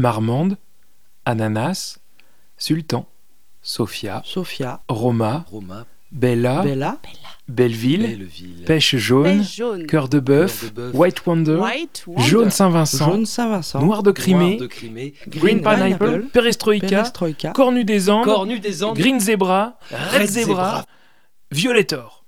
Marmande, Ananas, Sultan, Sophia, Sophia, Roma, Roma, Bella, Bella, Belleville, Belleville, Pêche jaune, Pêche jaune. Cœur de bœuf, White Wonder, White Wonder. Jaune Saint-Vincent, Jaune Saint-Vincent, Noir de Crimée, Noir de Crimée, Green Pineapple, Perestroïka, Perestroïka, Cornu des Andes, Cornu des Andes, Green Zebra, Red, Red Zebra, Zebra. Violetor.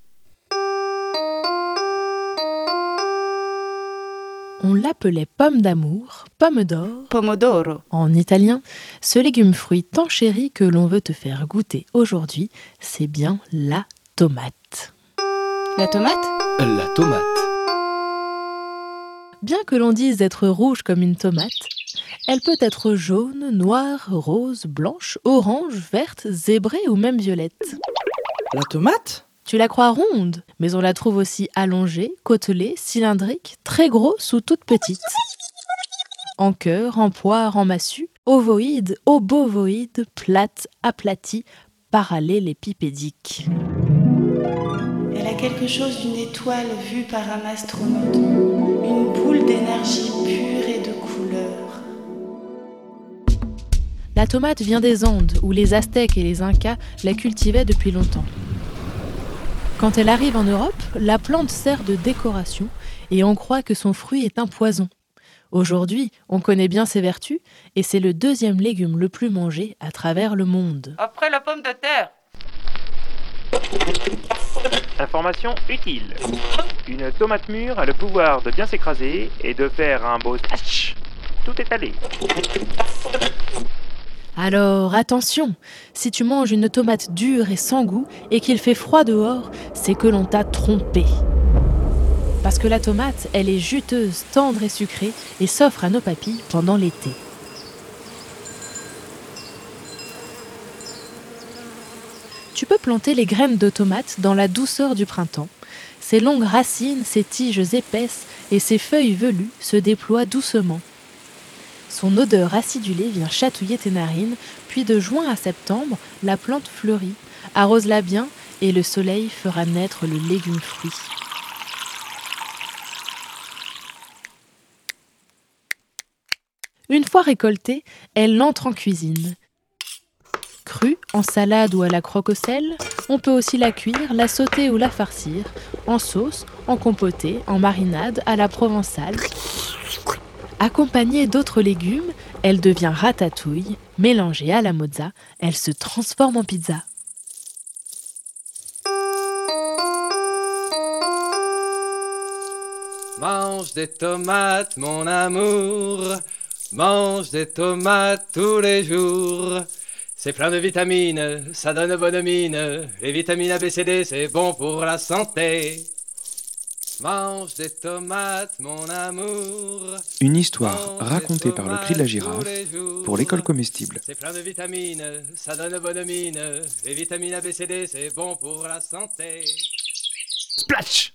On l'appelait pomme d'amour, pomme d'or. Pomodoro. En italien, ce légume-fruit tant chéri que l'on veut te faire goûter aujourd'hui, c'est bien la tomate. La tomate? La tomate, Bien que l'on dise être rouge comme une tomate, elle peut être jaune, noire, rose, blanche, orange, verte, zébrée ou même violette. la tomate, Tu la crois ronde, mais on la trouve aussi allongée, côtelée, cylindrique, très grosse ou toute petite. En cœur, en poire, en massue, ovoïde, obovoïde, plate, aplatie, parallélépipédique. Elle a quelque chose d'une étoile vue par un astronaute, une boule d'énergie pure et de couleur. La tomate vient des Andes, où les Aztèques et les Incas la cultivaient depuis longtemps. Quand elle arrive en Europe, la plante sert de décoration et on croit que son fruit est un poison. Aujourd'hui, on connaît bien ses vertus et c'est le deuxième légume le plus mangé à travers le monde. Après la pomme de terre. Information utile. Une tomate mûre a le pouvoir de bien s'écraser et de faire un beau. Tout est allé. Alors attention, si tu manges une tomate dure et sans goût et qu'il fait froid dehors, c'est que l'on t'a trompé. Parce que la tomate, elle est juteuse, tendre et sucrée et s'offre à nos papilles pendant l'été. Tu peux planter les graines de tomate dans la douceur du printemps. Ses longues racines, ses tiges épaisses et ses feuilles velues se déploient doucement. Son odeur acidulée vient chatouiller tes narines, puis de juin à septembre, la plante fleurit. Arrose-la bien et le soleil fera naître le légume fruit. Une fois récoltée, elle entre en cuisine. Crue, en salade ou à la croque au sel, on peut aussi la cuire, la sauter ou la farcir, en sauce, en compotée, en marinade, à la provençale. Accompagnée d'autres légumes, elle devient ratatouille. Mélangée à la mozza, elle se transforme en pizza. Mange des tomates, mon amour. Mange des tomates tous les jours. C'est plein de vitamines, ça donne bonne mine. Les vitamines A, B, C, D, c'est bon pour la santé. Mange des tomates, mon amour. Une histoire racontée par le cri de la girafe pour l'école comestible. C'est plein de vitamines, ça donne bonne mine. Les vitamines A, B, C, D, c'est bon pour la santé. Splash